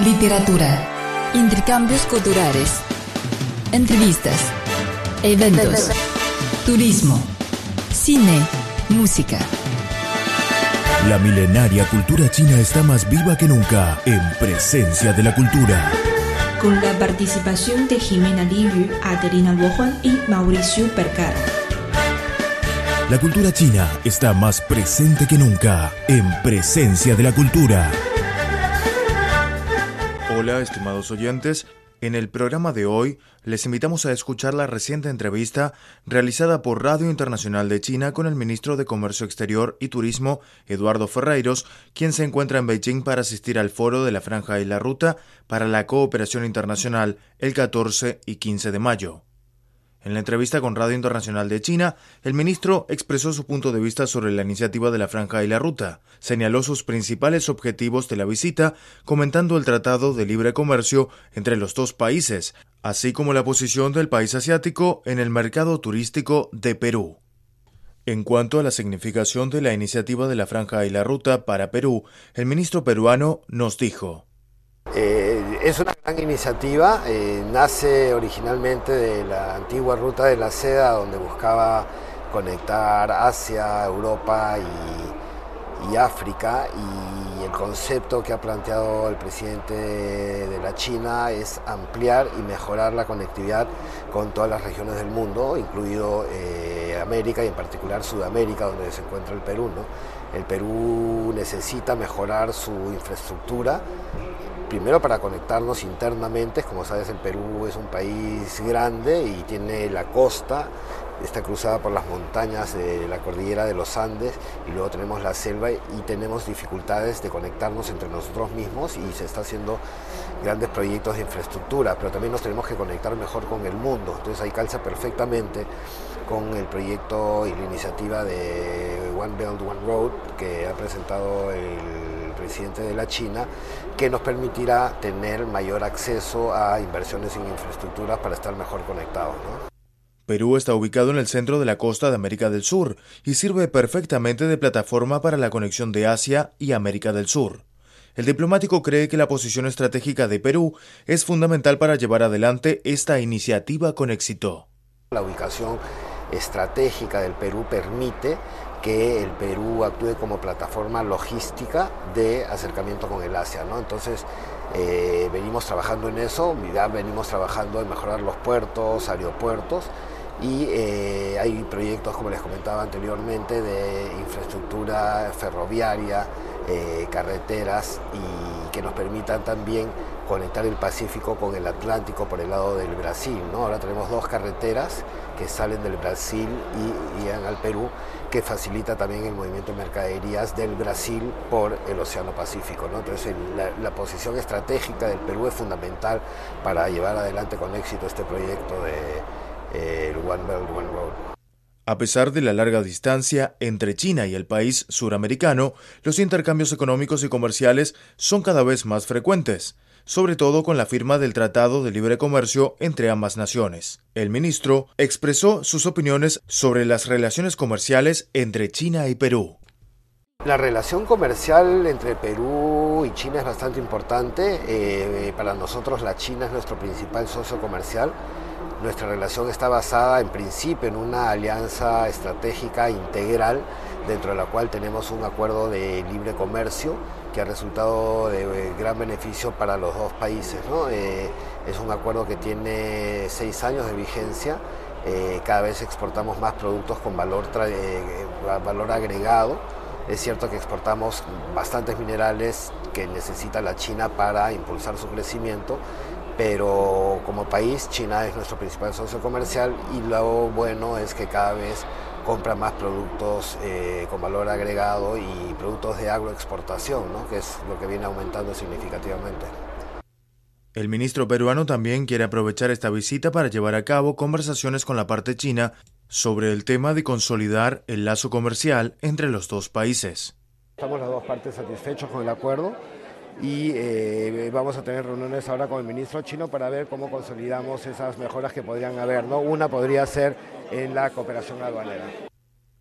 literatura, intercambios culturales, entrevistas, eventos, turismo, cine, música. La milenaria cultura china está más viva que nunca en presencia de la cultura. Con la participación de Jimena Liu, Adelina Luojuan y Mauricio Percara. La cultura china está más presente que nunca en presencia de la cultura. Hola, estimados oyentes. En el programa de hoy les invitamos a escuchar la reciente entrevista realizada por Radio Internacional de China con el ministro de Comercio Exterior y Turismo, Eduardo Ferreiros, quien se encuentra en Beijing para asistir al foro de la Franja y la Ruta para la Cooperación Internacional el 14 y 15 de mayo. En la entrevista con Radio Internacional de China, el ministro expresó su punto de vista sobre la iniciativa de la Franja y la Ruta, señaló sus principales objetivos de la visita, comentando el Tratado de Libre Comercio entre los dos países, así como la posición del país asiático en el mercado turístico de Perú. En cuanto a la significación de la iniciativa de la Franja y la Ruta para Perú, el ministro peruano nos dijo. Eh, es una gran iniciativa, eh, nace originalmente de la antigua ruta de la seda donde buscaba conectar Asia, Europa y, África y el concepto que ha planteado el presidente de la China es ampliar y mejorar la conectividad con todas las regiones del mundo, incluido eh, América y en particular Sudamérica donde se encuentra el Perú. El Perú necesita mejorar su infraestructura primero para conectarnos internamente, como sabes el Perú es un país grande y tiene la costa, está cruzada por las montañas de la cordillera de los Andes y luego tenemos la selva y tenemos dificultades de conectarnos entre nosotros mismos y se está haciendo grandes proyectos de infraestructura, pero también nos tenemos que conectar mejor con el mundo, entonces ahí calza perfectamente con el proyecto y la iniciativa de One Belt One Road que ha presentado el presidente de la China, que nos permitirá tener mayor acceso a inversiones en infraestructura para estar mejor conectados. Perú está ubicado en el centro de la costa de América del Sur y sirve perfectamente de plataforma para la conexión de Asia y América del Sur. El diplomático cree que la posición estratégica de Perú es fundamental para llevar adelante esta iniciativa con éxito. La ubicación estratégica del Perú permite que el Perú actúe como plataforma logística de acercamiento con el Asia. Entonces, eh, venimos trabajando en eso, ya venimos trabajando en mejorar los puertos, aeropuertos y eh, hay proyectos, como les comentaba anteriormente, de infraestructura ferroviaria, eh, carreteras y que nos permitan también conectar el Pacífico con el Atlántico por el lado del Brasil. ¿no? Ahora tenemos dos carreteras que salen del Brasil y llegan al Perú, que facilita también el movimiento de mercaderías del Brasil por el Océano Pacífico. ¿no? Entonces la, posición estratégica del Perú es fundamental para llevar adelante con éxito este proyecto de eh, One Belt, One Road. A pesar de la larga distancia entre China y el país suramericano, los intercambios económicos y comerciales son cada vez más frecuentes, sobre todo con la firma del Tratado de Libre Comercio entre ambas naciones. El ministro expresó sus opiniones sobre las relaciones comerciales entre China y Perú. La relación comercial entre Perú y China es bastante importante. Eh, para nosotros la China es nuestro principal socio comercial nuestra relación está basada en principio en una alianza estratégica integral dentro de la cual tenemos un acuerdo de libre comercio que ha resultado de gran beneficio para los dos países. Eh, es un acuerdo que tiene seis años de vigencia. Eh, cada vez exportamos más productos con eh, valor agregado. Es cierto que exportamos bastantes minerales que necesita la China para impulsar su crecimiento, pero como país China es nuestro principal socio comercial y lo bueno es que cada vez compra más productos eh, con valor agregado y productos de agroexportación, ¿no? que es lo que viene aumentando significativamente. El ministro peruano también quiere aprovechar esta visita para llevar a cabo conversaciones con la parte china sobre el tema de consolidar el lazo comercial entre los dos países. Estamos las dos partes satisfechos con el acuerdo y eh, vamos a tener reuniones ahora con el ministro chino para ver cómo consolidamos esas mejoras que podrían haber. ¿no? Una podría ser en la cooperación aduanera.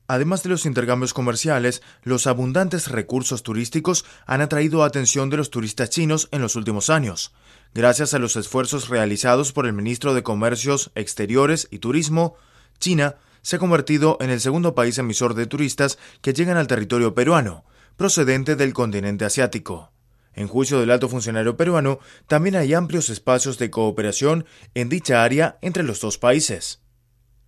Además de los intercambios comerciales, los abundantes recursos turísticos han atraído atención de los turistas chinos en los últimos años. Gracias a los esfuerzos realizados por el ministro de Comercios Exteriores y Turismo, China se ha convertido en el segundo país emisor de turistas que llegan al territorio peruano, procedente del continente asiático. En juicio del alto funcionario peruano, también hay amplios espacios de cooperación en dicha área entre los dos países.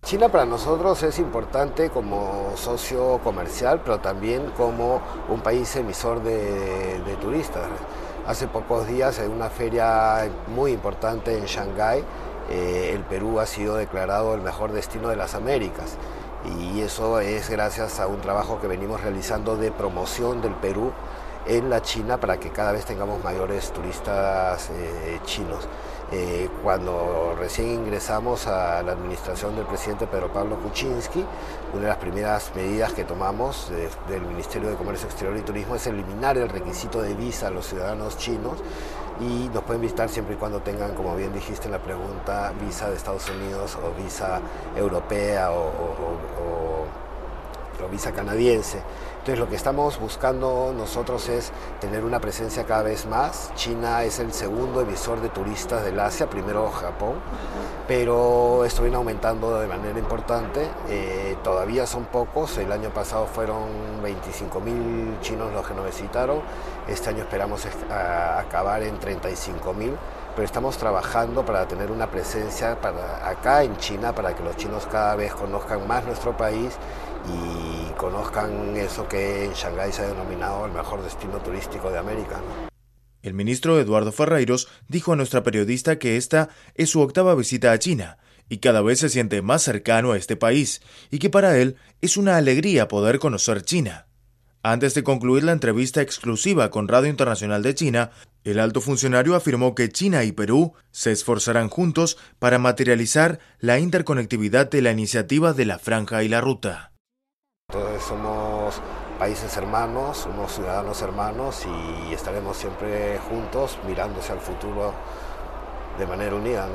China para nosotros es importante como socio comercial, pero también como un país emisor de, turistas. Hace pocos días en una feria muy importante en Shanghái, eh, el Perú ha sido declarado el mejor destino de las Américas y eso es gracias a un trabajo que venimos realizando de promoción del Perú en la China para que cada vez tengamos mayores turistas eh, chinos. Eh, cuando recién ingresamos a la administración del presidente Pedro Pablo Kuczynski, una de las primeras medidas que tomamos del Ministerio de Comercio Exterior y Turismo es eliminar el requisito de visa a los ciudadanos chinos y nos pueden visitar siempre y cuando tengan, como bien dijiste en la pregunta, visa de Estados Unidos o visa europea o, o visa canadiense. Entonces lo que estamos buscando nosotros es tener una presencia cada vez más. China es el segundo emisor de turistas del Asia, primero Japón, pero esto viene aumentando de manera importante. Eh, todavía son pocos, el año pasado fueron 25 mil chinos los que nos visitaron, este año esperamos acabar en 35 mil pero estamos trabajando para tener una presencia para acá en China para que los chinos cada vez conozcan más nuestro país y conozcan eso que en Shanghái se ha denominado el mejor destino turístico de América. El ministro Eduardo Ferreiros dijo a nuestra periodista que esta es su octava visita a China y cada vez se siente más cercano a este país y que para él es una alegría poder conocer China. Antes de concluir la entrevista exclusiva con Radio Internacional de China, el alto funcionario afirmó que China y Perú se esforzarán juntos para materializar la interconectividad de la iniciativa de la Franja y la Ruta. Todos somos países hermanos, somos ciudadanos hermanos y estaremos siempre juntos mirándose al futuro de manera unida.